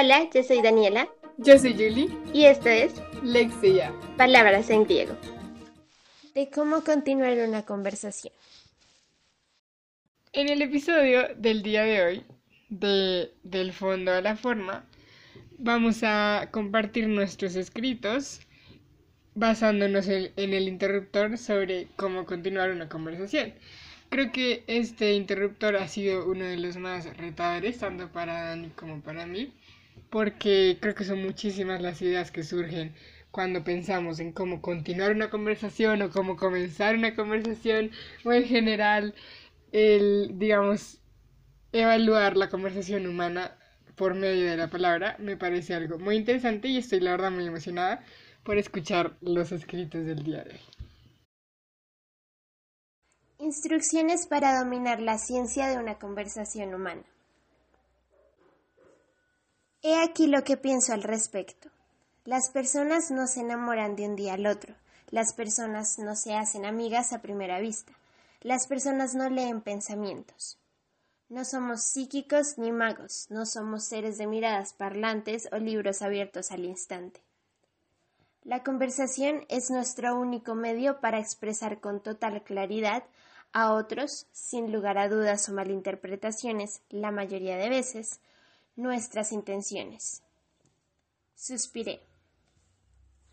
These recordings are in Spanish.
Hola, yo soy Daniela. Yo soy Julie. Y esto es Lexia. Palabras en griego. De cómo continuar una conversación. En el episodio del día de hoy, de Del fondo a la forma, vamos a compartir nuestros escritos basándonos en, en el interruptor sobre cómo continuar una conversación. Creo que este interruptor ha sido uno de los más retadores, tanto para Dani como para mí, porque creo que son muchísimas las ideas que surgen cuando pensamos en cómo continuar una conversación o cómo comenzar una conversación o en general el, digamos, evaluar la conversación humana por medio de la palabra me parece algo muy interesante y estoy la verdad muy emocionada por escuchar los escritos del día de hoy. Instrucciones para dominar la ciencia de una conversación humana. He aquí lo que pienso al respecto. Las personas no se enamoran de un día al otro. Las personas no se hacen amigas a primera vista. Las personas no leen pensamientos. No somos psíquicos ni magos, no somos seres de miradas parlantes o libros abiertos al instante. La conversación es nuestro único medio para expresar con total claridad a otros, sin lugar a dudas o malinterpretaciones, la mayoría de veces, nuestras intenciones. Suspiré.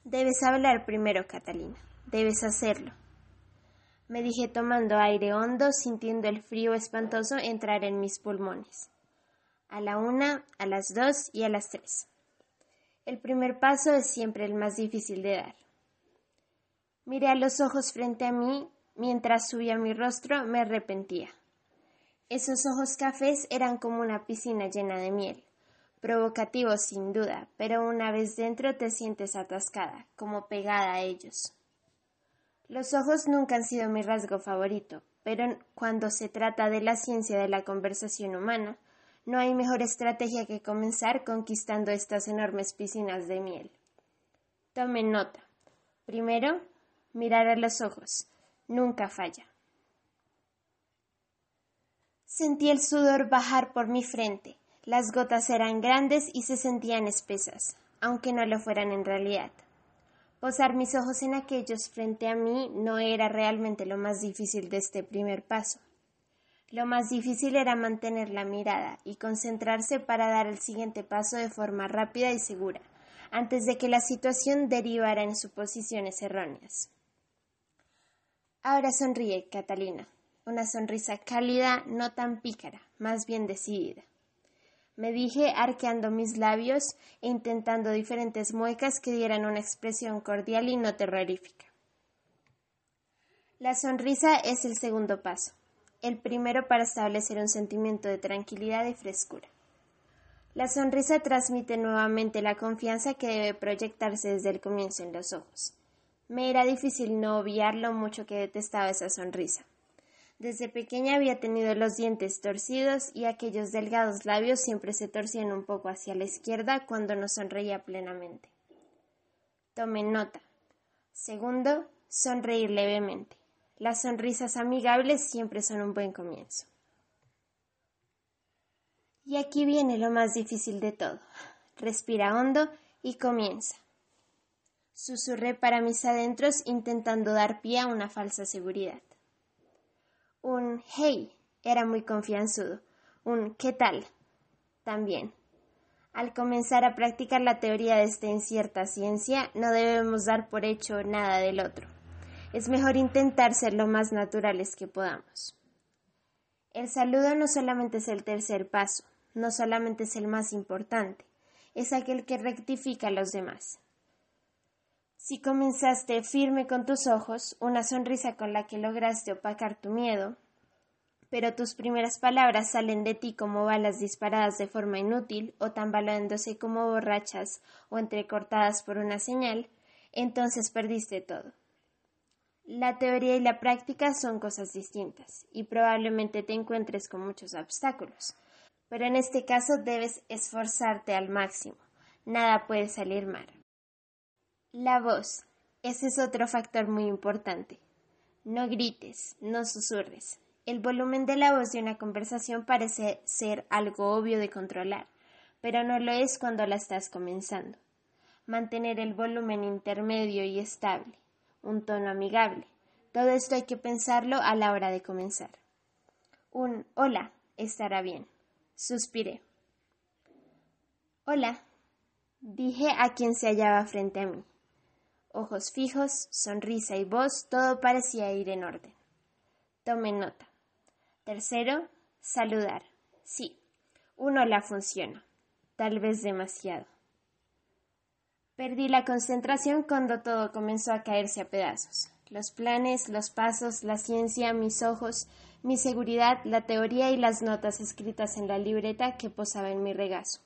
Debes hablar primero, Catalina. Debes hacerlo. Me dije tomando aire hondo, sintiendo el frío espantoso entrar en mis pulmones. A la una, a las dos y a las tres. El primer paso es siempre el más difícil de dar. Miré a los ojos frente a mí Mientras subía mi rostro me arrepentía. Esos ojos cafés eran como una piscina llena de miel. Provocativos sin duda, pero una vez dentro te sientes atascada, como pegada a ellos. Los ojos nunca han sido mi rasgo favorito, pero cuando se trata de la ciencia de la conversación humana, no hay mejor estrategia que comenzar conquistando estas enormes piscinas de miel. Tomen nota. Primero, mirar a los ojos nunca falla. Sentí el sudor bajar por mi frente. Las gotas eran grandes y se sentían espesas, aunque no lo fueran en realidad. Posar mis ojos en aquellos frente a mí no era realmente lo más difícil de este primer paso. Lo más difícil era mantener la mirada y concentrarse para dar el siguiente paso de forma rápida y segura, antes de que la situación derivara en suposiciones erróneas. Ahora sonríe, Catalina. Una sonrisa cálida, no tan pícara, más bien decidida. Me dije arqueando mis labios e intentando diferentes muecas que dieran una expresión cordial y no terrorífica. La sonrisa es el segundo paso, el primero para establecer un sentimiento de tranquilidad y frescura. La sonrisa transmite nuevamente la confianza que debe proyectarse desde el comienzo en los ojos. Me era difícil no obviar lo mucho que detestaba esa sonrisa. Desde pequeña había tenido los dientes torcidos y aquellos delgados labios siempre se torcían un poco hacia la izquierda cuando no sonreía plenamente. Tomen nota. Segundo, sonreír levemente. Las sonrisas amigables siempre son un buen comienzo. Y aquí viene lo más difícil de todo. Respira hondo y comienza. Susurré para mis adentros intentando dar pie a una falsa seguridad. Un hey era muy confianzudo. Un ¿qué tal? también. Al comenzar a practicar la teoría de esta incierta ciencia, no debemos dar por hecho nada del otro. Es mejor intentar ser lo más naturales que podamos. El saludo no solamente es el tercer paso, no solamente es el más importante, es aquel que rectifica a los demás. Si comenzaste firme con tus ojos, una sonrisa con la que lograste opacar tu miedo, pero tus primeras palabras salen de ti como balas disparadas de forma inútil o tambaleándose como borrachas o entrecortadas por una señal, entonces perdiste todo. La teoría y la práctica son cosas distintas y probablemente te encuentres con muchos obstáculos, pero en este caso debes esforzarte al máximo. Nada puede salir mal. La voz. Ese es otro factor muy importante. No grites, no susurres. El volumen de la voz de una conversación parece ser algo obvio de controlar, pero no lo es cuando la estás comenzando. Mantener el volumen intermedio y estable, un tono amigable. Todo esto hay que pensarlo a la hora de comenzar. Un hola estará bien. Suspiré. Hola, dije a quien se hallaba frente a mí. Ojos fijos, sonrisa y voz, todo parecía ir en orden. Tome nota. Tercero, saludar. Sí, un hola funciona. Tal vez demasiado. Perdí la concentración cuando todo comenzó a caerse a pedazos. Los planes, los pasos, la ciencia, mis ojos, mi seguridad, la teoría y las notas escritas en la libreta que posaba en mi regazo.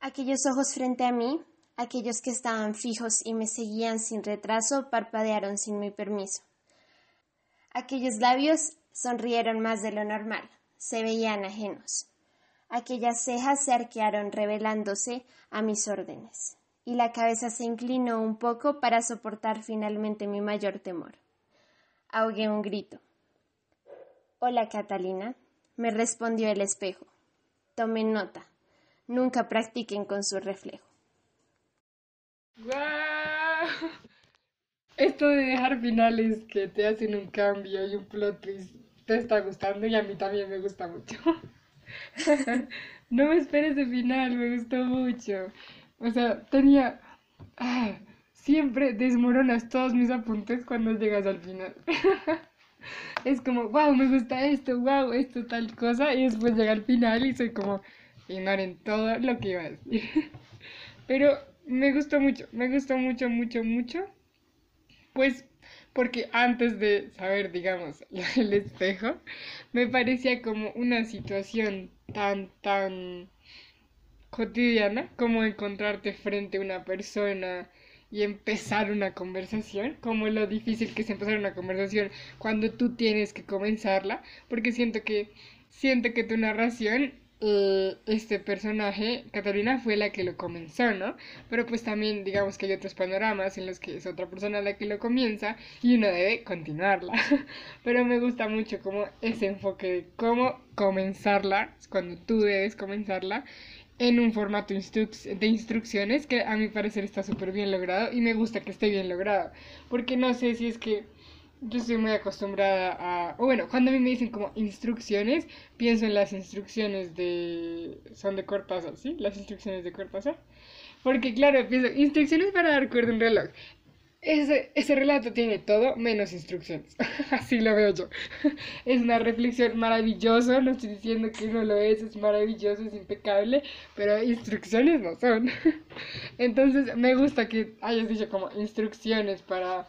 Aquellos ojos frente a mí, aquellos que estaban fijos y me seguían sin retraso, parpadearon sin mi permiso. Aquellos labios sonrieron más de lo normal, se veían ajenos. Aquellas cejas se arquearon revelándose a mis órdenes, y la cabeza se inclinó un poco para soportar finalmente mi mayor temor. Ahogué un grito. Hola, Catalina, me respondió el espejo. Tomen nota. Nunca practiquen con su reflejo. ¡Guau! Esto de dejar finales que te hacen un cambio y un plot twist te está gustando y a mí también me gusta mucho. no me esperes de final, me gustó mucho. O sea, tenía... Ah, siempre desmoronas todos mis apuntes cuando llegas al final. es como, wow, me gusta esto, wow, esto, tal cosa. Y después llega al final y soy como, ignoren todo lo que iba a decir. Pero me gustó mucho, me gustó mucho, mucho, mucho. Pues porque antes de saber, digamos, el espejo, me parecía como una situación tan, tan cotidiana como encontrarte frente a una persona y empezar una conversación, como lo difícil que es empezar una conversación cuando tú tienes que comenzarla, porque siento que siento que tu narración este personaje, Catalina, fue la que lo comenzó, ¿no? Pero pues también digamos que hay otros panoramas en los que es otra persona la que lo comienza y uno debe continuarla. Pero me gusta mucho como ese enfoque de cómo comenzarla, cuando tú debes comenzarla en un formato de instrucciones que a mi parecer está súper bien logrado y me gusta que esté bien logrado. Porque no sé si es que yo estoy muy acostumbrada a... O bueno, cuando a mí me dicen como instrucciones, pienso en las instrucciones de... Son de Cortázar, ¿sí? Las instrucciones de Cortázar. Porque claro, pienso, instrucciones para dar cuerda a un reloj. Ese, ese relato tiene todo menos instrucciones. Así lo veo yo. es una reflexión maravillosa, no estoy diciendo que no lo es, es maravilloso, es impecable, pero instrucciones no son. Entonces me gusta que hayas dicho como instrucciones para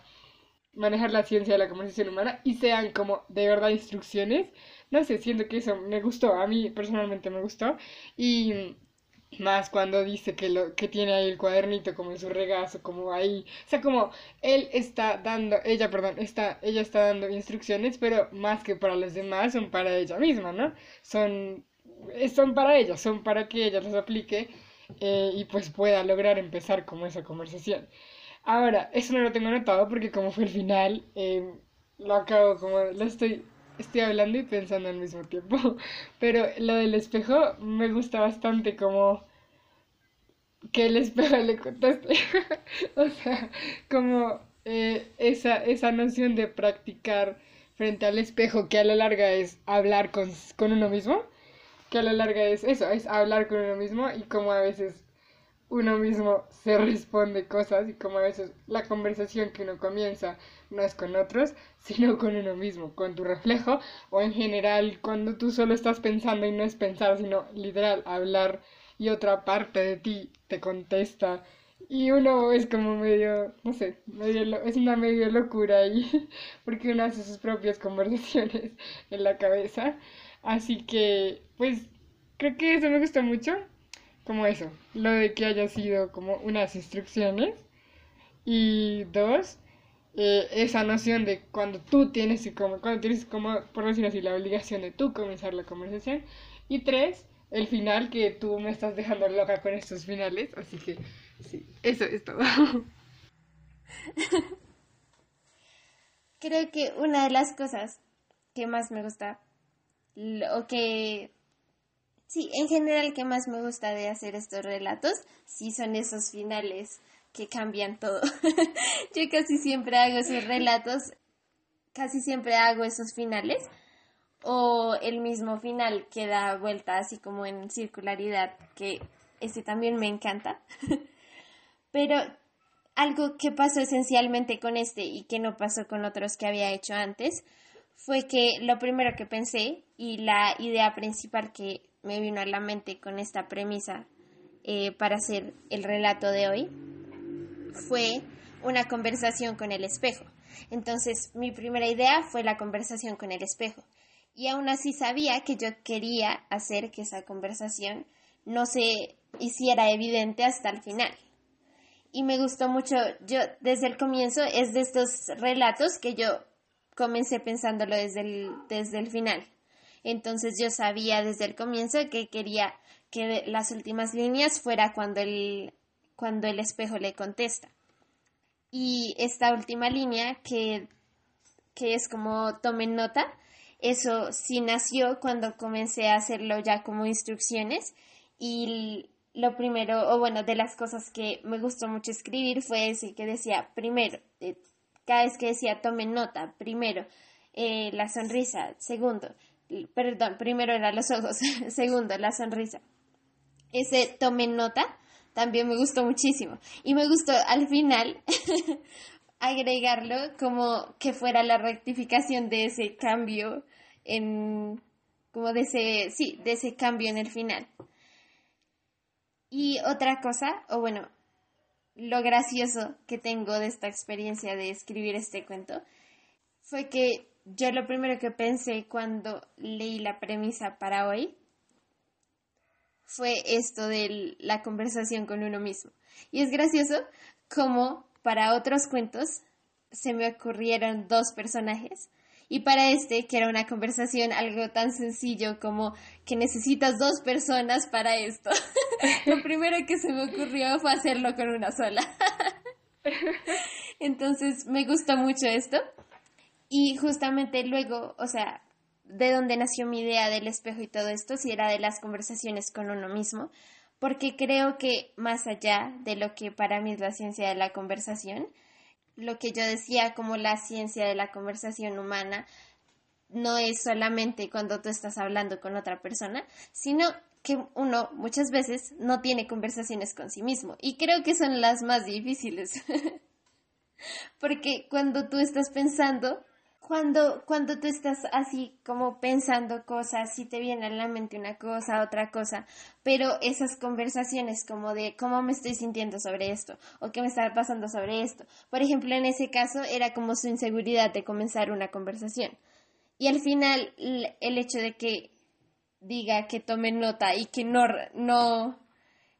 manejar la ciencia de la conversación humana y sean como de verdad instrucciones. No sé, siento que eso me gustó, a mí personalmente me gustó y más cuando dice que lo que tiene ahí el cuadernito como en su regazo, como ahí, o sea, como él está dando, ella, perdón, está ella está dando instrucciones, pero más que para los demás son para ella misma, ¿no? Son son para ella, son para que ella los aplique eh, y pues pueda lograr empezar como esa conversación. Ahora, eso no lo tengo anotado porque como fue el final, eh, lo acabo como, lo estoy, estoy hablando y pensando al mismo tiempo. Pero lo del espejo me gusta bastante como que el espejo le conteste. o sea, como eh, esa, esa noción de practicar frente al espejo que a la larga es hablar con, con uno mismo, que a la larga es eso, es hablar con uno mismo y como a veces uno mismo se responde cosas y como a veces la conversación que uno comienza no es con otros, sino con uno mismo, con tu reflejo o en general cuando tú solo estás pensando y no es pensar, sino literal hablar y otra parte de ti te contesta y uno es como medio, no sé, medio es una medio locura ahí porque uno hace sus propias conversaciones en la cabeza. Así que, pues, creo que eso me gusta mucho como eso, lo de que haya sido como unas instrucciones. Y dos, eh, esa noción de cuando tú tienes como, cuando tienes como, por decir así, la obligación de tú comenzar la conversación. Y tres, el final que tú me estás dejando loca con estos finales. Así que sí, eso es todo. Creo que una de las cosas que más me gusta, o que Sí, en general, ¿qué más me gusta de hacer estos relatos? Sí, son esos finales que cambian todo. Yo casi siempre hago esos relatos, casi siempre hago esos finales, o el mismo final que da vuelta así como en circularidad, que ese también me encanta. Pero algo que pasó esencialmente con este y que no pasó con otros que había hecho antes fue que lo primero que pensé y la idea principal que me vino a la mente con esta premisa eh, para hacer el relato de hoy fue una conversación con el espejo. Entonces mi primera idea fue la conversación con el espejo. Y aún así sabía que yo quería hacer que esa conversación no se hiciera evidente hasta el final. Y me gustó mucho, yo desde el comienzo es de estos relatos que yo comencé pensándolo desde el, desde el final. Entonces yo sabía desde el comienzo que quería que las últimas líneas fuera cuando el, cuando el espejo le contesta. Y esta última línea que, que es como tomen nota, eso sí nació cuando comencé a hacerlo ya como instrucciones y lo primero, o bueno, de las cosas que me gustó mucho escribir fue ese que decía, primero, eh, cada vez que decía tomen nota, primero, eh, la sonrisa, segundo, perdón, primero eran los ojos, segundo, la sonrisa. Ese tomen nota también me gustó muchísimo. Y me gustó al final agregarlo como que fuera la rectificación de ese cambio en como de ese sí, de ese cambio en el final. Y otra cosa, o bueno, lo gracioso que tengo de esta experiencia de escribir este cuento fue que yo lo primero que pensé cuando leí la premisa para hoy fue esto de la conversación con uno mismo. Y es gracioso como para otros cuentos se me ocurrieron dos personajes y para este, que era una conversación algo tan sencillo como que necesitas dos personas para esto, lo primero que se me ocurrió fue hacerlo con una sola. Entonces me gustó mucho esto. Y justamente luego, o sea, de dónde nació mi idea del espejo y todo esto, si era de las conversaciones con uno mismo, porque creo que más allá de lo que para mí es la ciencia de la conversación, lo que yo decía como la ciencia de la conversación humana no es solamente cuando tú estás hablando con otra persona, sino que uno muchas veces no tiene conversaciones con sí mismo. Y creo que son las más difíciles. Porque cuando tú estás pensando, cuando, cuando tú estás así como pensando cosas, si te viene a la mente una cosa, otra cosa, pero esas conversaciones como de cómo me estoy sintiendo sobre esto o qué me está pasando sobre esto. Por ejemplo, en ese caso era como su inseguridad de comenzar una conversación. Y al final el hecho de que diga que tomen nota y que no, no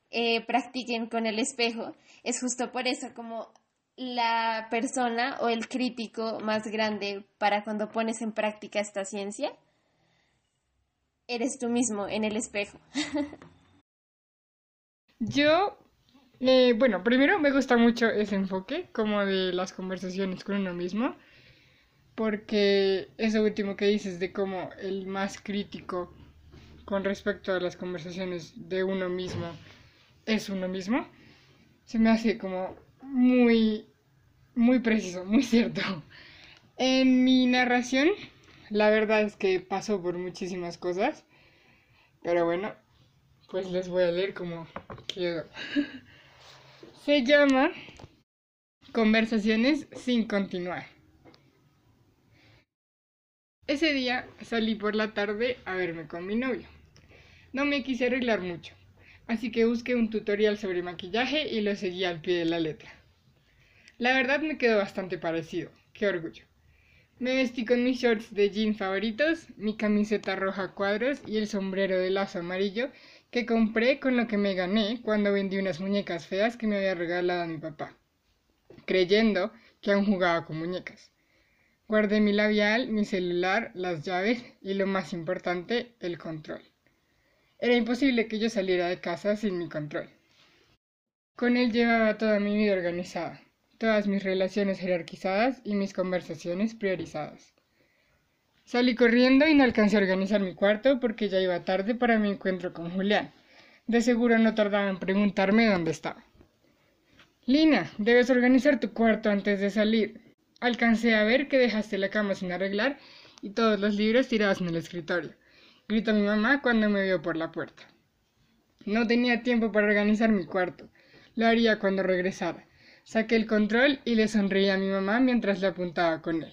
eh, practiquen con el espejo es justo por eso como la persona o el crítico más grande para cuando pones en práctica esta ciencia? Eres tú mismo en el espejo. Yo, eh, bueno, primero me gusta mucho ese enfoque, como de las conversaciones con uno mismo, porque eso último que dices de cómo el más crítico con respecto a las conversaciones de uno mismo es uno mismo, se me hace como muy, muy preciso, muy cierto. En mi narración, la verdad es que pasó por muchísimas cosas, pero bueno, pues les voy a leer como quiero. Se llama Conversaciones sin continuar. Ese día salí por la tarde a verme con mi novio. No me quise arreglar mucho, así que busqué un tutorial sobre maquillaje y lo seguí al pie de la letra. La verdad me quedó bastante parecido, qué orgullo. Me vestí con mis shorts de jean favoritos, mi camiseta roja cuadros y el sombrero de lazo amarillo que compré con lo que me gané cuando vendí unas muñecas feas que me había regalado mi papá, creyendo que aún jugaba con muñecas. Guardé mi labial, mi celular, las llaves y lo más importante, el control. Era imposible que yo saliera de casa sin mi control. Con él llevaba toda mi vida organizada todas mis relaciones jerarquizadas y mis conversaciones priorizadas. Salí corriendo y no alcancé a organizar mi cuarto porque ya iba tarde para mi encuentro con Julián. De seguro no tardaba en preguntarme dónde estaba. Lina, debes organizar tu cuarto antes de salir. Alcancé a ver que dejaste la cama sin arreglar y todos los libros tirados en el escritorio. Gritó mi mamá cuando me vio por la puerta. No tenía tiempo para organizar mi cuarto. Lo haría cuando regresara. Saqué el control y le sonreí a mi mamá mientras le apuntaba con él.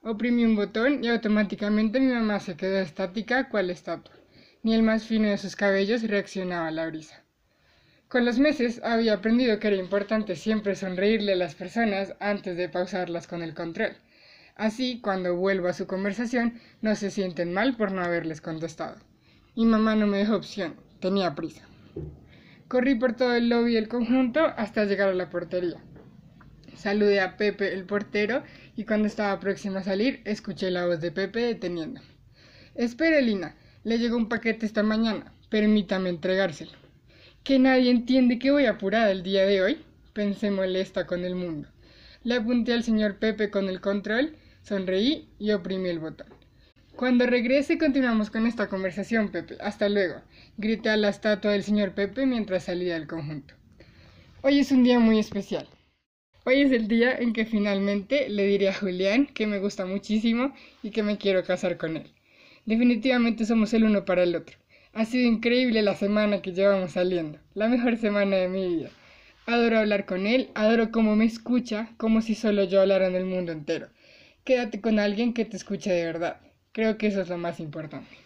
Oprimí un botón y automáticamente mi mamá se quedó estática cual estatua. Ni el más fino de sus cabellos reaccionaba a la brisa. Con los meses había aprendido que era importante siempre sonreírle a las personas antes de pausarlas con el control. Así, cuando vuelvo a su conversación, no se sienten mal por no haberles contestado. Mi mamá no me dejó opción, tenía prisa. Corrí por todo el lobby del conjunto hasta llegar a la portería. Saludé a Pepe, el portero, y cuando estaba próxima a salir, escuché la voz de Pepe deteniéndome. Espere, Lina, le llegó un paquete esta mañana. Permítame entregárselo. ¿Que nadie entiende que voy apurada el día de hoy? Pensé molesta con el mundo. Le apunté al señor Pepe con el control, sonreí y oprimí el botón. Cuando regrese continuamos con esta conversación, Pepe. Hasta luego. Grité a la estatua del señor Pepe mientras salía del conjunto. Hoy es un día muy especial. Hoy es el día en que finalmente le diré a Julián que me gusta muchísimo y que me quiero casar con él. Definitivamente somos el uno para el otro. Ha sido increíble la semana que llevamos saliendo, la mejor semana de mi vida. Adoro hablar con él, adoro cómo me escucha, como si solo yo hablara en el mundo entero. Quédate con alguien que te escuche de verdad. Creo que eso es lo más importante.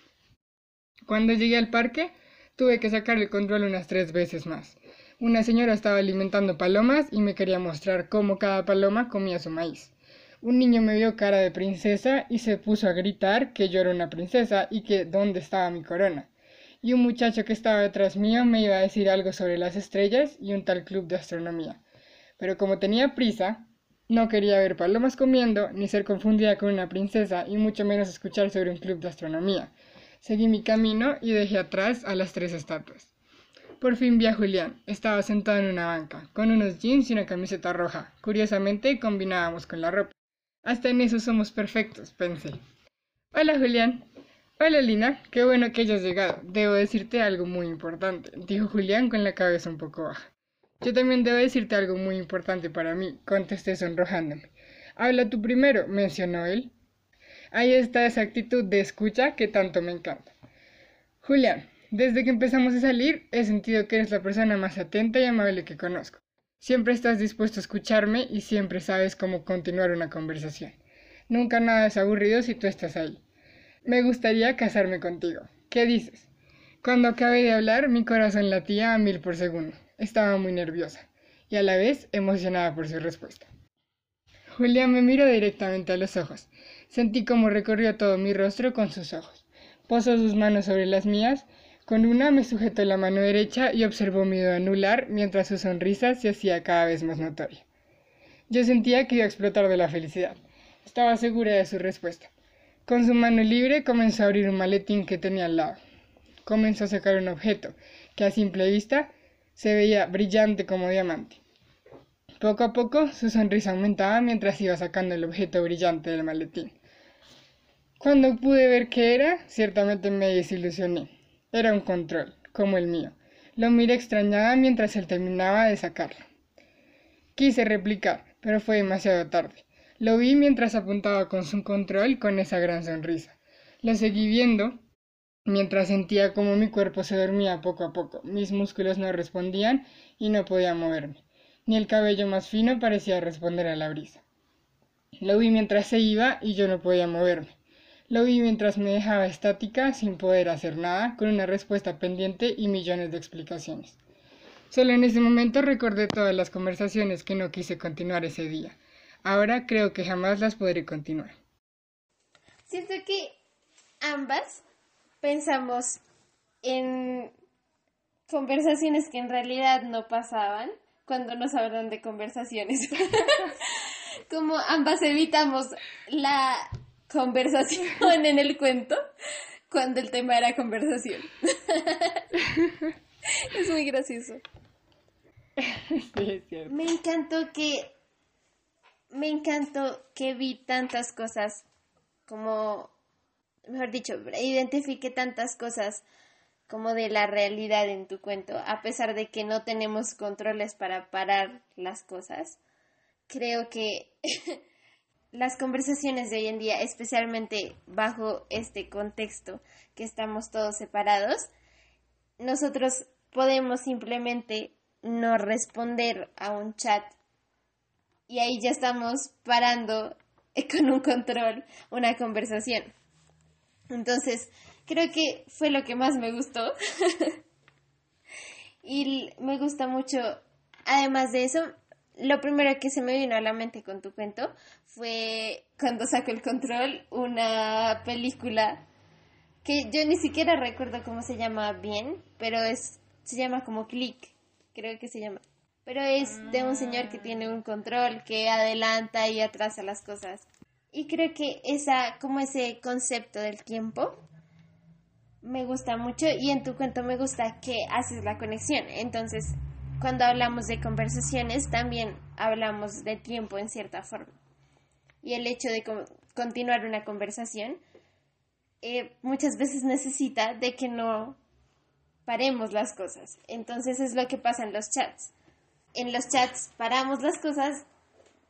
Cuando llegué al parque, tuve que sacar el control unas tres veces más. Una señora estaba alimentando palomas y me quería mostrar cómo cada paloma comía su maíz. Un niño me vio cara de princesa y se puso a gritar que yo era una princesa y que dónde estaba mi corona. Y un muchacho que estaba detrás mío me iba a decir algo sobre las estrellas y un tal club de astronomía. Pero como tenía prisa, no quería ver palomas comiendo, ni ser confundida con una princesa, y mucho menos escuchar sobre un club de astronomía. Seguí mi camino y dejé atrás a las tres estatuas. Por fin vi a Julián. Estaba sentado en una banca, con unos jeans y una camiseta roja. Curiosamente combinábamos con la ropa. Hasta en eso somos perfectos, pensé. Hola Julián. Hola Lina, qué bueno que hayas llegado. Debo decirte algo muy importante, dijo Julián con la cabeza un poco baja. Yo también debo decirte algo muy importante para mí, contesté sonrojándome. Habla tú primero, mencionó él. Ahí está esa actitud de escucha que tanto me encanta. Julián, desde que empezamos a salir, he sentido que eres la persona más atenta y amable que conozco. Siempre estás dispuesto a escucharme y siempre sabes cómo continuar una conversación. Nunca nada es aburrido si tú estás ahí. Me gustaría casarme contigo. ¿Qué dices? Cuando acabé de hablar, mi corazón latía a mil por segundo. Estaba muy nerviosa y a la vez emocionada por su respuesta. Julián me miró directamente a los ojos. Sentí cómo recorrió todo mi rostro con sus ojos. Posó sus manos sobre las mías con una me sujetó la mano derecha y observó mi dedo anular mientras su sonrisa se hacía cada vez más notoria. Yo sentía que iba a explotar de la felicidad. Estaba segura de su respuesta. Con su mano libre comenzó a abrir un maletín que tenía al lado. Comenzó a sacar un objeto que a simple vista se veía brillante como diamante. Poco a poco su sonrisa aumentaba mientras iba sacando el objeto brillante del maletín. Cuando pude ver qué era, ciertamente me desilusioné. Era un control, como el mío. Lo miré extrañada mientras él terminaba de sacarlo. Quise replicar, pero fue demasiado tarde. Lo vi mientras apuntaba con su control con esa gran sonrisa. Lo seguí viendo mientras sentía como mi cuerpo se dormía poco a poco. Mis músculos no respondían y no podía moverme. Ni el cabello más fino parecía responder a la brisa. Lo vi mientras se iba y yo no podía moverme. Lo vi mientras me dejaba estática, sin poder hacer nada, con una respuesta pendiente y millones de explicaciones. Solo en ese momento recordé todas las conversaciones que no quise continuar ese día. Ahora creo que jamás las podré continuar. Siento que ambas pensamos en conversaciones que en realidad no pasaban cuando nos hablan de conversaciones. Como ambas evitamos la conversación en el cuento cuando el tema era conversación. es muy gracioso. Me encantó que me encantó que vi tantas cosas como mejor dicho, identifique tantas cosas como de la realidad en tu cuento, a pesar de que no tenemos controles para parar las cosas. Creo que las conversaciones de hoy en día, especialmente bajo este contexto que estamos todos separados, nosotros podemos simplemente no responder a un chat y ahí ya estamos parando con un control una conversación. Entonces, creo que fue lo que más me gustó. y me gusta mucho, además de eso, lo primero que se me vino a la mente con tu cuento fue cuando saco el control, una película que yo ni siquiera recuerdo cómo se llama bien, pero es se llama como Click, creo que se llama. Pero es de un señor que tiene un control que adelanta y atrasa las cosas. Y creo que esa como ese concepto del tiempo me gusta mucho y en tu cuento me gusta que haces la conexión. Entonces, cuando hablamos de conversaciones, también hablamos de tiempo en cierta forma. Y el hecho de continuar una conversación eh, muchas veces necesita de que no paremos las cosas. Entonces es lo que pasa en los chats. En los chats paramos las cosas,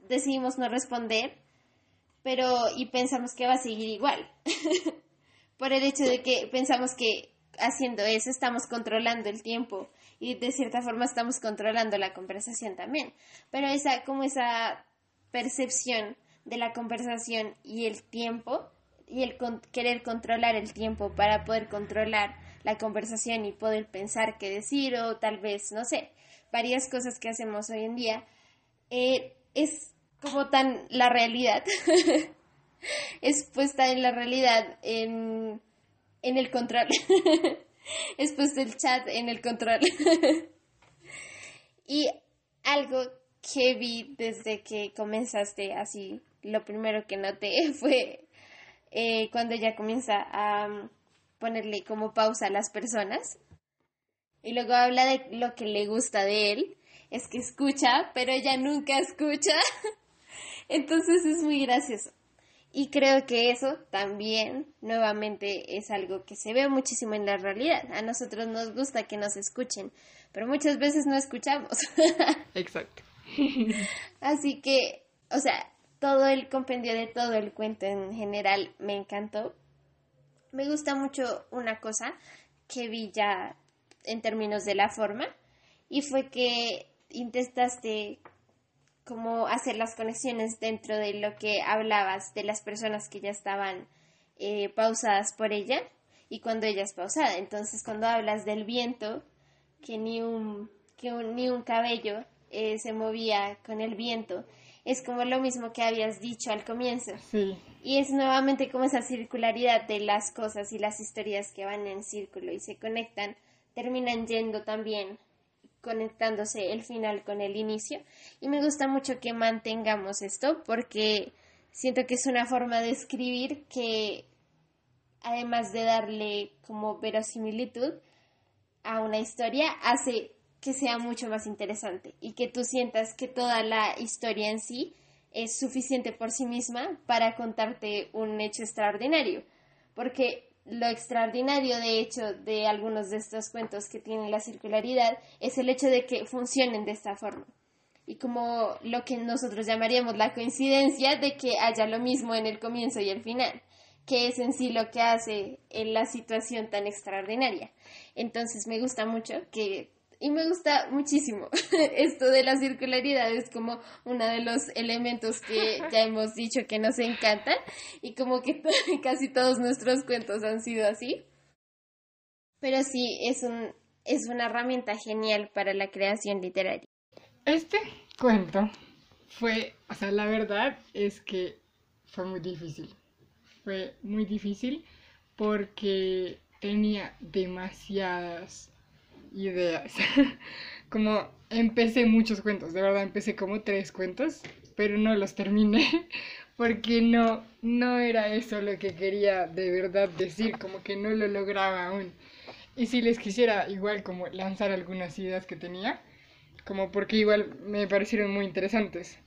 decidimos no responder, pero y pensamos que va a seguir igual. Por el hecho de que pensamos que haciendo eso estamos controlando el tiempo y de cierta forma estamos controlando la conversación también. Pero esa, como esa percepción de la conversación y el tiempo y el querer controlar el tiempo para poder controlar la conversación y poder pensar qué decir o tal vez, no sé, varias cosas que hacemos hoy en día, eh, es como tan la realidad, es puesta en la realidad en, en el control. es puesto el chat en el control. y algo que vi desde que comenzaste así, lo primero que noté fue eh, cuando ella comienza a um, ponerle como pausa a las personas. Y luego habla de lo que le gusta de él, es que escucha, pero ella nunca escucha. Entonces es muy gracioso. Y creo que eso también, nuevamente, es algo que se ve muchísimo en la realidad. A nosotros nos gusta que nos escuchen, pero muchas veces no escuchamos. Exacto. Así que, o sea, todo el compendio de todo el cuento en general me encantó. Me gusta mucho una cosa que vi ya en términos de la forma, y fue que intentaste como hacer las conexiones dentro de lo que hablabas de las personas que ya estaban eh, pausadas por ella y cuando ella es pausada. Entonces, cuando hablas del viento, que ni un, que ni un cabello eh, se movía con el viento, es como lo mismo que habías dicho al comienzo. Y es nuevamente como esa circularidad de las cosas y las historias que van en círculo y se conectan, terminan yendo también conectándose el final con el inicio. Y me gusta mucho que mantengamos esto porque siento que es una forma de escribir que, además de darle como verosimilitud a una historia, hace que sea mucho más interesante y que tú sientas que toda la historia en sí es suficiente por sí misma para contarte un hecho extraordinario. Porque lo extraordinario, de hecho, de algunos de estos cuentos que tienen la circularidad es el hecho de que funcionen de esta forma. Y como lo que nosotros llamaríamos la coincidencia de que haya lo mismo en el comienzo y el final, que es en sí lo que hace en la situación tan extraordinaria. Entonces me gusta mucho que y me gusta muchísimo esto de la circularidad, es como uno de los elementos que ya hemos dicho que nos encantan y como que casi todos nuestros cuentos han sido así. Pero sí, es, un, es una herramienta genial para la creación literaria. Este cuento fue, o sea, la verdad es que fue muy difícil. Fue muy difícil porque tenía demasiadas ideas. como empecé muchos cuentos, de verdad empecé como tres cuentos, pero no los terminé porque no, no era eso lo que quería de verdad decir, como que no lo lograba aún. Y si les quisiera igual como lanzar algunas ideas que tenía, como porque igual me parecieron muy interesantes,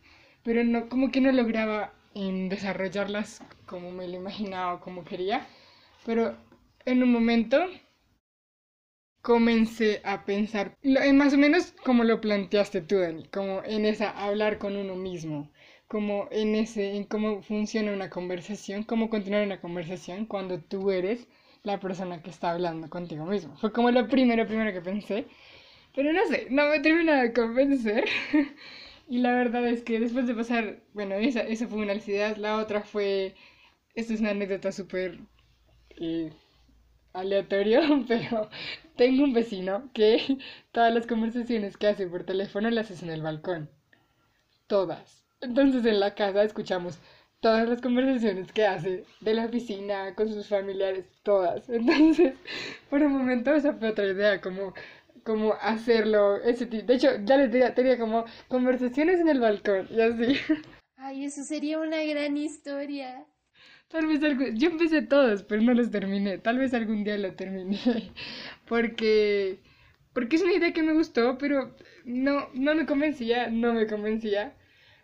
pero no, como que no lograba en desarrollarlas como me lo imaginaba o como quería, pero en un momento comencé a pensar, más o menos como lo planteaste tú, Dani, como en esa hablar con uno mismo, como en ese, en cómo funciona una conversación, cómo continuar una conversación cuando tú eres la persona que está hablando contigo mismo. Fue como lo primero, primero que pensé, pero no sé, no me termina de convencer. y la verdad es que después de pasar, bueno, esa, esa fue una ansiedad, la otra fue, esta es una anécdota súper... Eh, aleatorio, pero tengo un vecino que todas las conversaciones que hace por teléfono las hace en el balcón. Todas. Entonces en la casa escuchamos todas las conversaciones que hace de la oficina con sus familiares, todas. Entonces, por un momento esa fue otra idea, como, como hacerlo, ese De hecho, ya les tenía, tenía como conversaciones en el balcón y así. Ay, eso sería una gran historia. Tal vez algún... Yo empecé todos, pero no los terminé. Tal vez algún día lo terminé. Porque... Porque es una idea que me gustó, pero no, no me convencía, no me convencía.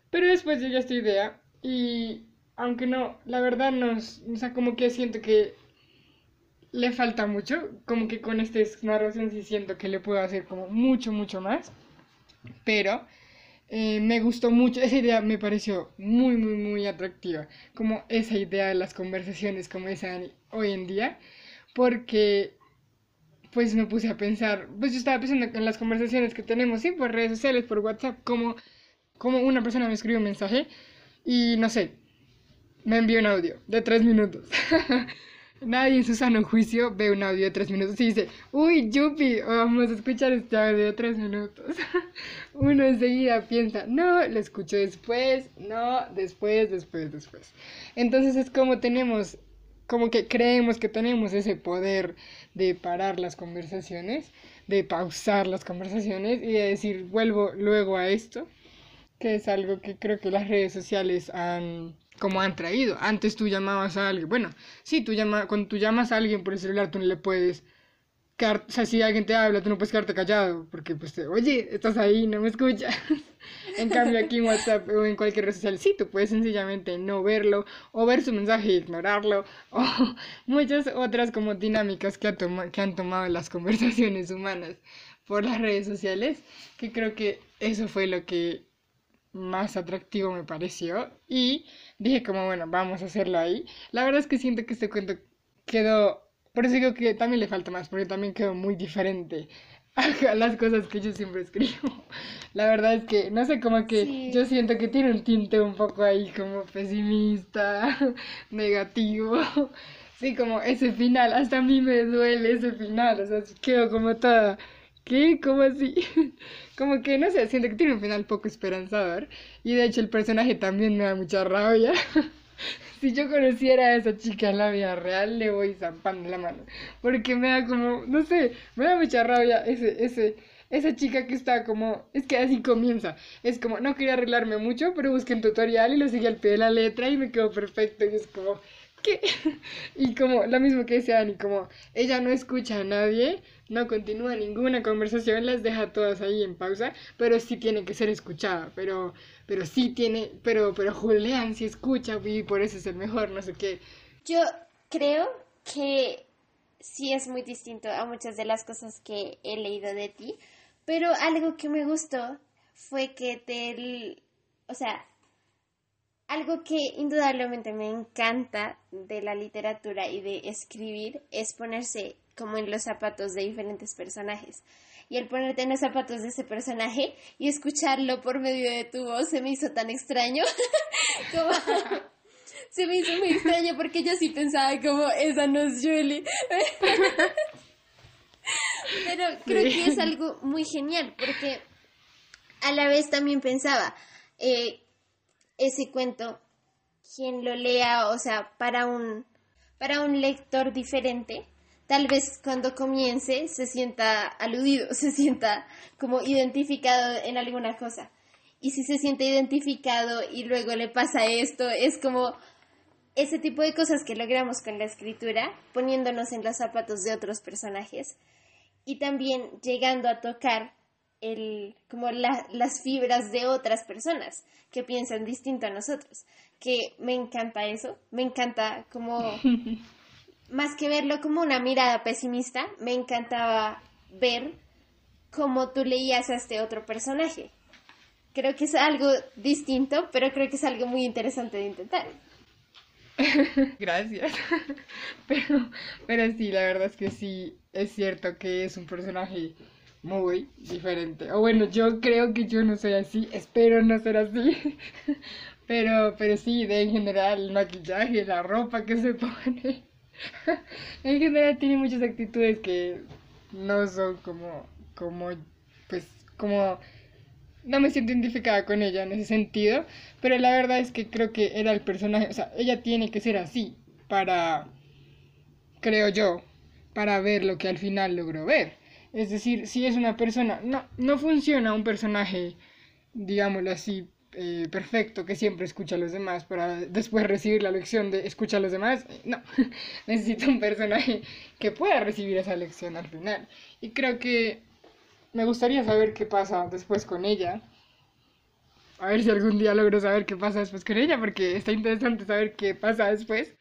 Pero después llegó esta idea y aunque no, la verdad no, o sea, como que siento que le falta mucho, como que con este narración sí siento que le puedo hacer como mucho, mucho más. Pero eh, me gustó mucho, esa idea me pareció muy, muy, muy atractiva, como esa idea de las conversaciones como esa hoy en día, porque pues me puse a pensar, pues yo estaba pensando en las conversaciones que tenemos, sí, por redes sociales, por WhatsApp, como, como una persona me escribe un mensaje y no sé, me envió un audio de tres minutos. Nadie en su sano juicio ve un audio de tres minutos y dice, uy, Yupi, vamos a escuchar este audio de tres minutos. Uno enseguida piensa, no, lo escucho después, no, después, después, después. Entonces es como tenemos, como que creemos que tenemos ese poder de parar las conversaciones, de pausar las conversaciones y de decir, vuelvo luego a esto, que es algo que creo que las redes sociales han como han traído. Antes tú llamabas a alguien, bueno, sí, tú llama, cuando tú llamas a alguien por el celular, tú no le puedes quedar, o sea, si alguien te habla, tú no puedes quedarte callado, porque pues, te, oye, estás ahí, no me escuchas. en cambio, aquí en WhatsApp o en cualquier red social, sí, tú puedes sencillamente no verlo, o ver su mensaje y ignorarlo, o muchas otras como dinámicas que, que han tomado las conversaciones humanas por las redes sociales, que creo que eso fue lo que más atractivo me pareció y dije como bueno, vamos a hacerlo ahí. La verdad es que siento que este cuento quedó, por eso digo que también le falta más, porque también quedó muy diferente a las cosas que yo siempre escribo. La verdad es que, no sé, como que yo siento que tiene un tinte un poco ahí como pesimista, negativo. Sí, como ese final, hasta a mí me duele ese final, o sea, quedo como toda ¿Qué? ¿Cómo así? Como que, no sé, siento que tiene un final poco esperanzador. Y de hecho el personaje también me da mucha rabia. si yo conociera a esa chica en la vida real, le voy zampando la mano. Porque me da como, no sé, me da mucha rabia ese, ese, esa chica que está como, es que así comienza. Es como, no quería arreglarme mucho, pero busqué un tutorial y lo seguí al pie de la letra y me quedó perfecto. Y es como, ¿qué? Y como, lo mismo que dice Ani, como, ella no escucha a nadie no continúa ninguna conversación, las deja todas ahí en pausa, pero sí tiene que ser escuchada, pero, pero sí tiene, pero, pero Julián sí escucha y por eso es el mejor, no sé qué. Yo creo que sí es muy distinto a muchas de las cosas que he leído de ti, pero algo que me gustó fue que te, o sea, algo que indudablemente me encanta de la literatura y de escribir es ponerse como en los zapatos de diferentes personajes. Y el ponerte en los zapatos de ese personaje y escucharlo por medio de tu voz se me hizo tan extraño. como... se me hizo muy extraño porque yo sí pensaba como, esa no es Julie. Pero creo que es algo muy genial porque a la vez también pensaba, eh, ese cuento, quien lo lea, o sea, para un, para un lector diferente, tal vez cuando comience se sienta aludido, se sienta como identificado en alguna cosa. Y si se siente identificado y luego le pasa esto, es como ese tipo de cosas que logramos con la escritura, poniéndonos en los zapatos de otros personajes y también llegando a tocar el, como las fibras de otras personas que piensan distinto a nosotros. Que me encanta eso, me encanta como más que verlo como una mirada pesimista, me encantaba ver cómo tú leías a este otro personaje. Creo que es algo distinto, pero creo que es algo muy interesante de intentar. Gracias. Pero, pero sí, la verdad es que sí, es cierto que es un personaje muy diferente. O bueno, yo creo que yo no soy así, espero no ser así. Pero, pero sí, de en general, el maquillaje, la ropa que se pone. En general tiene muchas actitudes que no son como, como, pues, como no me siento identificada con ella en ese sentido, pero la verdad es que creo que era el personaje, o sea, ella tiene que ser así para, creo yo, para ver lo que al final logró ver. Es decir, si es una persona, no, no funciona un personaje, digámoslo así, eh, perfecto que siempre escucha a los demás para después recibir la lección de escucha a los demás. No, necesito un personaje que pueda recibir esa lección al final. Y creo que me gustaría saber qué pasa después con ella. A ver si algún día logro saber qué pasa después con ella, porque está interesante saber qué pasa después.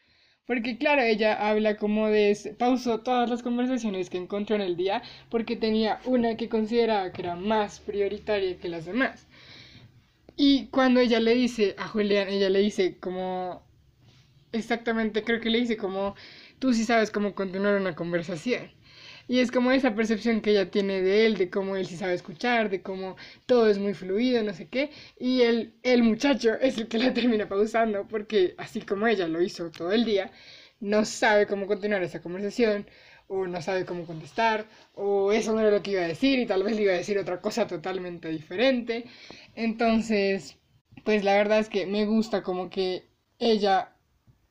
Porque claro, ella habla como de... Pausó todas las conversaciones que encontró en el día porque tenía una que consideraba que era más prioritaria que las demás. Y cuando ella le dice a Julián, ella le dice como... Exactamente, creo que le dice como... Tú sí sabes cómo continuar una conversación. Y es como esa percepción que ella tiene de él, de cómo él sí sabe escuchar, de cómo todo es muy fluido, no sé qué. Y el, el muchacho es el que la termina pausando, porque así como ella lo hizo todo el día, no sabe cómo continuar esa conversación, o no sabe cómo contestar, o eso no era lo que iba a decir, y tal vez le iba a decir otra cosa totalmente diferente. Entonces, pues la verdad es que me gusta como que ella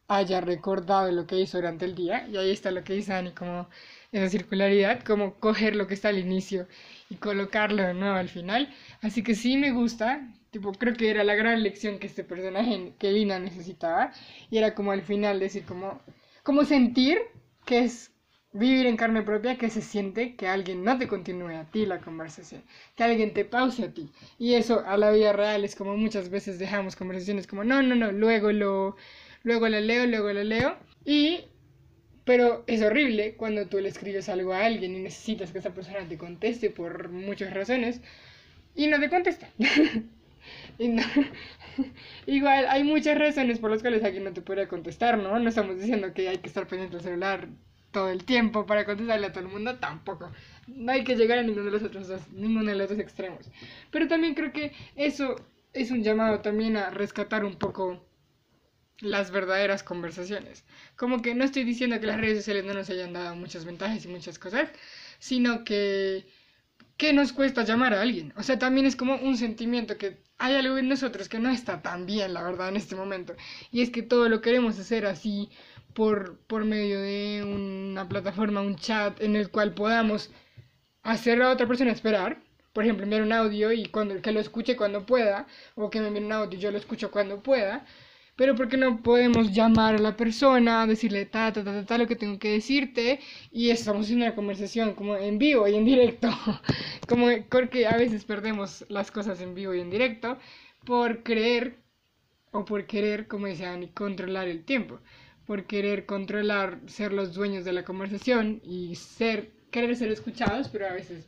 haya recordado lo que hizo durante el día, y ahí está lo que dice Ani, como esa circularidad, como coger lo que está al inicio y colocarlo de nuevo al final. Así que sí me gusta, tipo, creo que era la gran lección que este personaje, que Lina necesitaba, y era como al final decir como, como sentir que es vivir en carne propia, que se siente que alguien no te continúe a ti la conversación, que alguien te pause a ti. Y eso a la vida real es como muchas veces dejamos conversaciones como, no, no, no, luego lo, luego la leo, luego la leo. Y pero es horrible cuando tú le escribes algo a alguien y necesitas que esa persona te conteste por muchas razones y no te contesta. Igual, hay muchas razones por las cuales alguien no te puede contestar, ¿no? No estamos diciendo que hay que estar pendiente del celular todo el tiempo para contestarle a todo el mundo, tampoco. No hay que llegar a ninguno de los otros ninguno de los dos extremos. Pero también creo que eso es un llamado también a rescatar un poco las verdaderas conversaciones. Como que no estoy diciendo que las redes sociales no nos hayan dado muchas ventajas y muchas cosas, sino que ¿qué nos cuesta llamar a alguien? O sea, también es como un sentimiento que hay algo en nosotros que no está tan bien, la verdad, en este momento. Y es que todo lo queremos hacer así por, por medio de una plataforma, un chat en el cual podamos hacer a otra persona esperar. Por ejemplo, enviar un audio y cuando, que lo escuche cuando pueda, o que me envíe un audio y yo lo escucho cuando pueda pero ¿por qué no podemos llamar a la persona, decirle ta, ta, ta, ta, lo que tengo que decirte? Y estamos en una conversación como en vivo y en directo. como porque a veces perdemos las cosas en vivo y en directo por creer o por querer, como decían, controlar el tiempo. Por querer controlar, ser los dueños de la conversación y ser, querer ser escuchados, pero a veces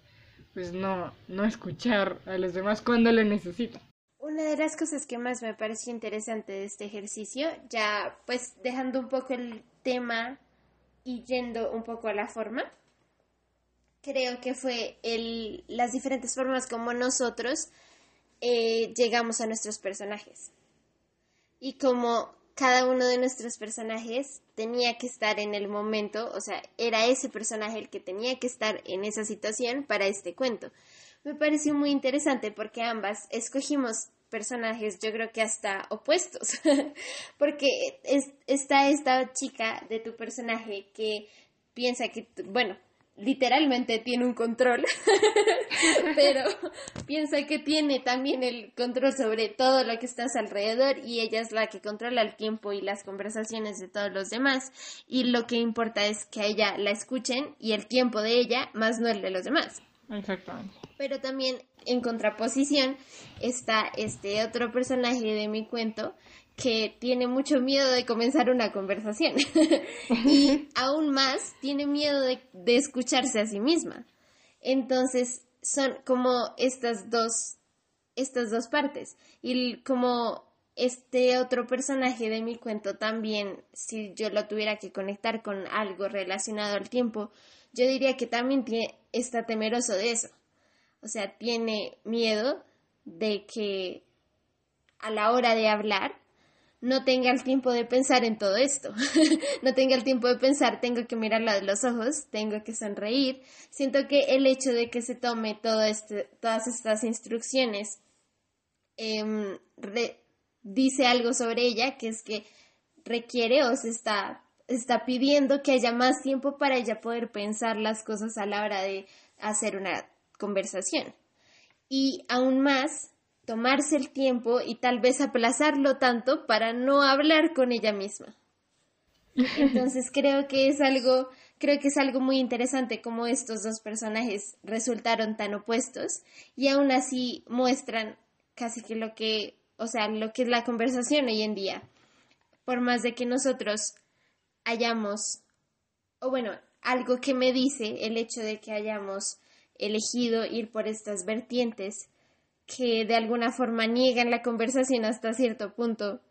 pues no, no escuchar a los demás cuando lo necesitan. Una de las cosas que más me pareció interesante de este ejercicio, ya pues dejando un poco el tema y yendo un poco a la forma, creo que fue el, las diferentes formas como nosotros eh, llegamos a nuestros personajes. Y como cada uno de nuestros personajes tenía que estar en el momento, o sea, era ese personaje el que tenía que estar en esa situación para este cuento me pareció muy interesante porque ambas escogimos personajes, yo creo que hasta opuestos, porque está esta chica de tu personaje que piensa que, bueno, literalmente tiene un control, pero piensa que tiene también el control sobre todo lo que estás alrededor y ella es la que controla el tiempo y las conversaciones de todos los demás y lo que importa es que a ella la escuchen y el tiempo de ella más no el de los demás. Exactamente. Pero también en contraposición está este otro personaje de mi cuento que tiene mucho miedo de comenzar una conversación y aún más tiene miedo de, de, escucharse a sí misma. Entonces son como estas dos, estas dos partes y como este otro personaje de mi cuento también, si yo lo tuviera que conectar con algo relacionado al tiempo, yo diría que también tiene, está temeroso de eso. O sea, tiene miedo de que a la hora de hablar no tenga el tiempo de pensar en todo esto, no tenga el tiempo de pensar, tengo que mirarla de los ojos, tengo que sonreír. Siento que el hecho de que se tome este, todas estas instrucciones em, dice algo sobre ella, que es que requiere o se está, está pidiendo que haya más tiempo para ella poder pensar las cosas a la hora de hacer una conversación. Y aún más, tomarse el tiempo y tal vez aplazarlo tanto para no hablar con ella misma. Entonces creo que es algo, creo que es algo muy interesante cómo estos dos personajes resultaron tan opuestos y aún así muestran casi que lo que, o sea, lo que es la conversación hoy en día. Por más de que nosotros hayamos, o bueno, algo que me dice el hecho de que hayamos elegido ir por estas vertientes que de alguna forma niegan la conversación hasta cierto punto,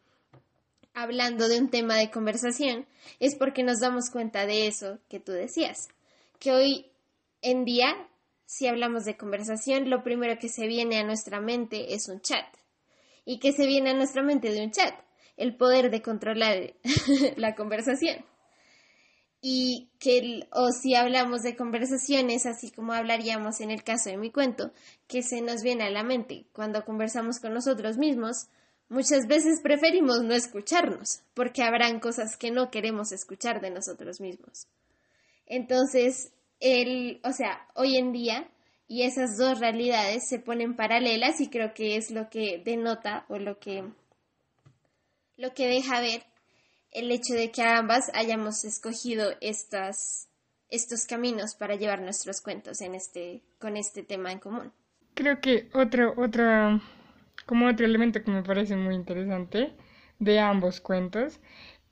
hablando de un tema de conversación, es porque nos damos cuenta de eso que tú decías, que hoy en día, si hablamos de conversación, lo primero que se viene a nuestra mente es un chat. ¿Y que se viene a nuestra mente de un chat? El poder de controlar la conversación y que, o si hablamos de conversaciones, así como hablaríamos en el caso de mi cuento, que se nos viene a la mente cuando conversamos con nosotros mismos, muchas veces preferimos no escucharnos, porque habrán cosas que no queremos escuchar de nosotros mismos. Entonces, el, o sea, hoy en día, y esas dos realidades se ponen paralelas y creo que es lo que denota o lo que, lo que deja ver el hecho de que ambas hayamos escogido estas, estos caminos para llevar nuestros cuentos en este, con este tema en común. Creo que otro, otro, como otro elemento que me parece muy interesante de ambos cuentos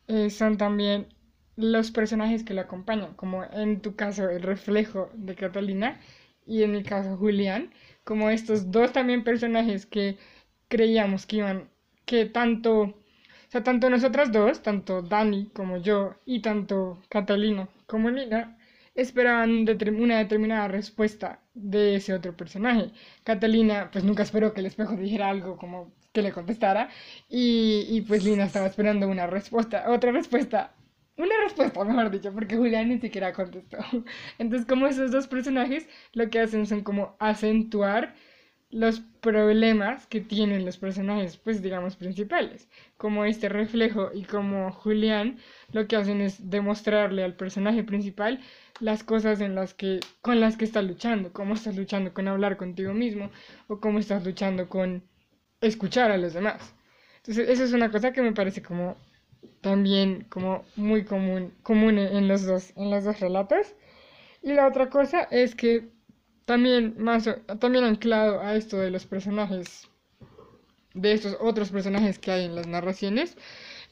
eh, son también los personajes que lo acompañan, como en tu caso el reflejo de Catalina y en mi caso Julián, como estos dos también personajes que creíamos que iban, que tanto o sea, tanto nosotras dos, tanto Dani como yo, y tanto Catalina como Nina, esperaban una determinada respuesta de ese otro personaje. Catalina, pues nunca esperó que el espejo dijera algo como que le contestara, y, y pues Lina estaba esperando una respuesta, otra respuesta una respuesta, mejor dicho, porque Julián ni siquiera contestó. Entonces, como esos dos personajes lo que hacen son como acentuar los problemas que tienen los personajes, pues digamos, principales, como este reflejo y como Julián, lo que hacen es demostrarle al personaje principal las cosas en las que, con las que está luchando, cómo estás luchando con hablar contigo mismo o cómo estás luchando con escuchar a los demás. Entonces, eso es una cosa que me parece como también como muy común, común en los dos, en los dos relatos. Y la otra cosa es que también, más, también anclado a esto de los personajes, de estos otros personajes que hay en las narraciones,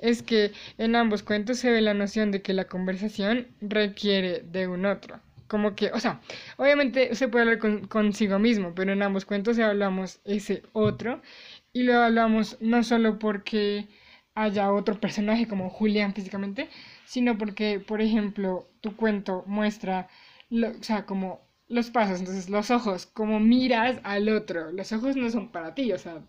es que en ambos cuentos se ve la noción de que la conversación requiere de un otro. Como que, o sea, obviamente se puede hablar consigo mismo, pero en ambos cuentos hablamos ese otro y lo hablamos no solo porque haya otro personaje como Julián físicamente, sino porque, por ejemplo, tu cuento muestra, o sea, como los pasos, entonces los ojos, como miras al otro, los ojos no son para ti, o sea,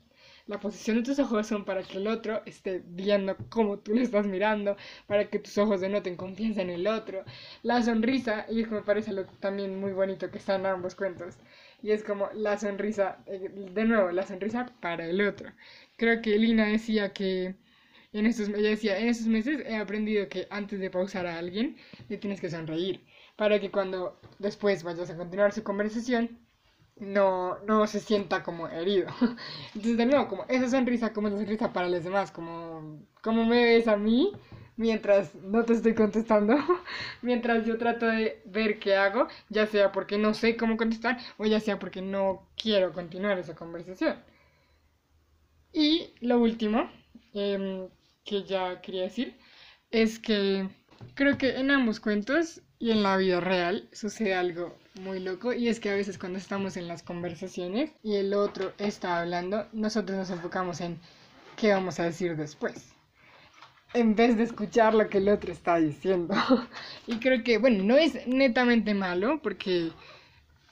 la posición de tus ojos son para que el otro esté viendo cómo tú le estás mirando, para que tus ojos denoten confianza en el otro. La sonrisa, y es me parece lo, también muy bonito que están ambos cuentos, y es como la sonrisa, eh, de nuevo, la sonrisa para el otro. Creo que Lina decía que en estos, ella decía, en estos meses he aprendido que antes de pausar a alguien, le tienes que sonreír para que cuando después vayas a continuar su conversación no, no se sienta como herido. Entonces, de nuevo, como esa sonrisa, como esa sonrisa para los demás, como, como me ves a mí, mientras no te estoy contestando, mientras yo trato de ver qué hago, ya sea porque no sé cómo contestar o ya sea porque no quiero continuar esa conversación. Y lo último em, que ya quería decir es que creo que en ambos cuentos y en la vida real sucede algo muy loco y es que a veces cuando estamos en las conversaciones y el otro está hablando, nosotros nos enfocamos en qué vamos a decir después en vez de escuchar lo que el otro está diciendo. y creo que, bueno, no es netamente malo porque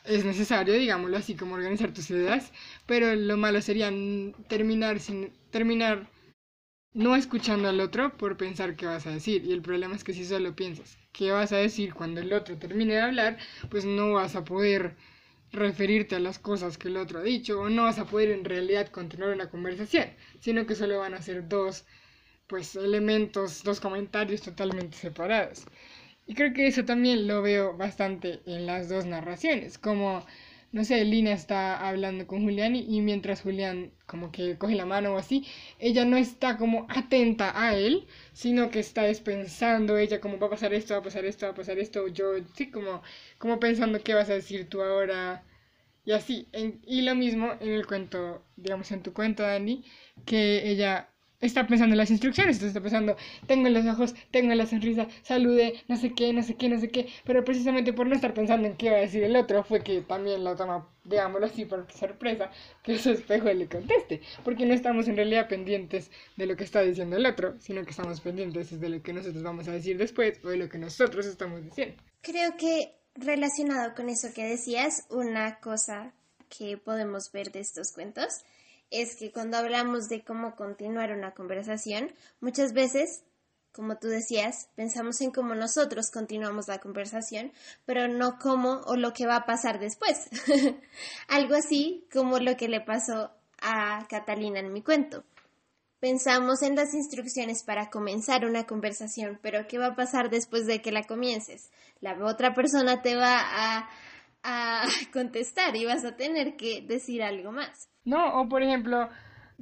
es necesario, digámoslo así, como organizar tus ideas, pero lo malo sería terminar sin terminar no escuchando al otro por pensar qué vas a decir. Y el problema es que si solo piensas qué vas a decir cuando el otro termine de hablar, pues no vas a poder referirte a las cosas que el otro ha dicho o no vas a poder en realidad continuar una conversación, sino que solo van a ser dos pues elementos, dos comentarios totalmente separados. Y creo que eso también lo veo bastante en las dos narraciones, como no sé, Lina está hablando con Julián y, mientras Julián como que coge la mano o así, ella no está como atenta a él, sino que está pensando ella como va a pasar esto, va a pasar esto, va a pasar esto, yo sí como, como pensando qué vas a decir tú ahora y así. y lo mismo en el cuento, digamos en tu cuento, Dani, que ella está pensando en las instrucciones, está pensando, tengo los ojos, tengo la sonrisa, salude, no sé qué, no sé qué, no sé qué, pero precisamente por no estar pensando en qué iba a decir el otro fue que también lo toma, digámoslo así, por sorpresa, que su espejo le conteste, porque no estamos en realidad pendientes de lo que está diciendo el otro, sino que estamos pendientes de lo que nosotros vamos a decir después o de lo que nosotros estamos diciendo. Creo que relacionado con eso que decías, una cosa que podemos ver de estos cuentos es que cuando hablamos de cómo continuar una conversación, muchas veces, como tú decías, pensamos en cómo nosotros continuamos la conversación, pero no cómo o lo que va a pasar después. Algo así como lo que le pasó a Catalina en mi cuento. Pensamos en las instrucciones para comenzar una conversación, pero ¿qué va a pasar después de que la comiences? La otra persona te va a, contestar y vas a tener que decir algo más. No, o por ejemplo,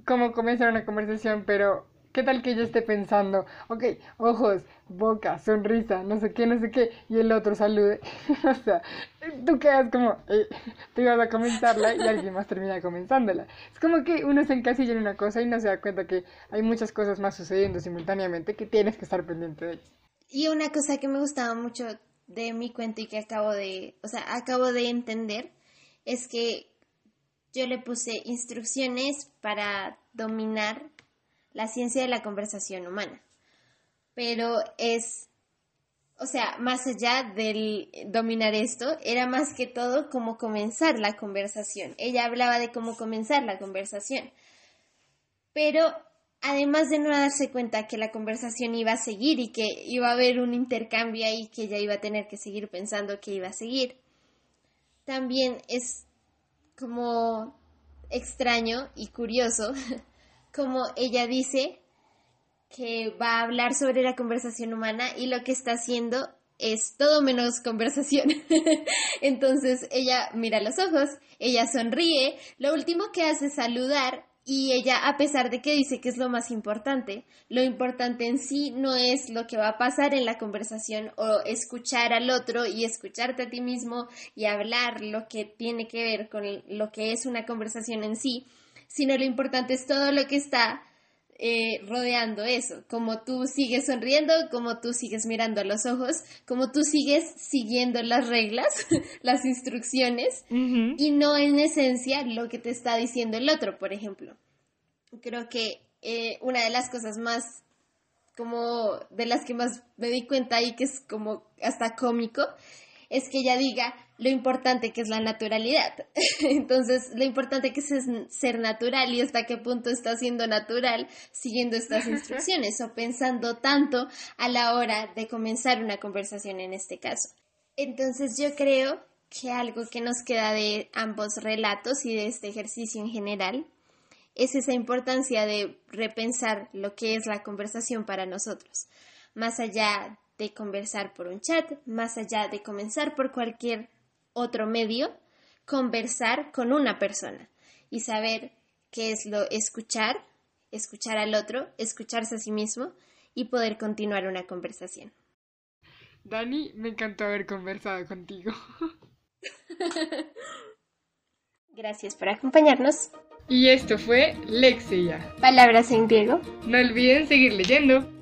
como comenzar una conversación, pero ¿qué tal que yo esté pensando, ok, ojos, boca, sonrisa, no sé qué, no sé qué, y el otro salude? o sea, tú quedas como, eh, tú ibas a comenzarla y alguien más termina comenzándola. Es como que uno se encasilla en una cosa y no se da cuenta que hay muchas cosas más sucediendo simultáneamente que tienes que estar pendiente de ellas. Y una cosa que me gustaba mucho de mi cuento y que acabo de, o sea, acabo de entender es que yo le puse instrucciones para dominar la ciencia de la conversación humana. Pero es, o sea, más allá del dominar esto, era más que todo cómo comenzar la conversación. Ella hablaba de cómo comenzar la conversación. Pero además de no darse cuenta que la conversación iba a seguir y que iba a haber un intercambio ahí que ella iba a tener que seguir pensando que iba a seguir, también es como extraño y curioso como ella dice que va a hablar sobre la conversación humana y lo que está haciendo es todo menos conversación. Entonces ella mira los ojos, ella sonríe, lo último que hace es saludar y ella, a pesar de que dice que es lo más importante, lo importante en sí no es lo que va a pasar en la conversación o escuchar al otro y escucharte a ti mismo y hablar lo que tiene que ver con lo que es una conversación en sí, sino lo importante es todo lo que está eh, rodeando eso, como tú sigues sonriendo, como tú sigues mirando a los ojos, como tú sigues siguiendo las reglas, las instrucciones, y no en esencia lo que te está diciendo el otro, por ejemplo. Creo que eh, una de las cosas más, como de las que más me di cuenta y que es como hasta cómico, es que ella diga, lo importante que es la naturalidad. Entonces, lo importante que es ser natural y hasta qué punto está siendo natural siguiendo estas instrucciones o pensando tanto a la hora de comenzar una conversación en este caso. Entonces, yo creo que algo que nos queda de ambos relatos y de este ejercicio en general es esa importancia de repensar lo que es la conversación para nosotros, más allá de conversar por un chat, más allá de comenzar por cualquier otro medio, conversar con una persona y saber qué es lo escuchar, escuchar al otro, escucharse a sí mismo y poder continuar una conversación. Dani, me encantó haber conversado contigo. Gracias por acompañarnos. Y esto fue Lexia. Palabras en griego. No olviden seguir leyendo.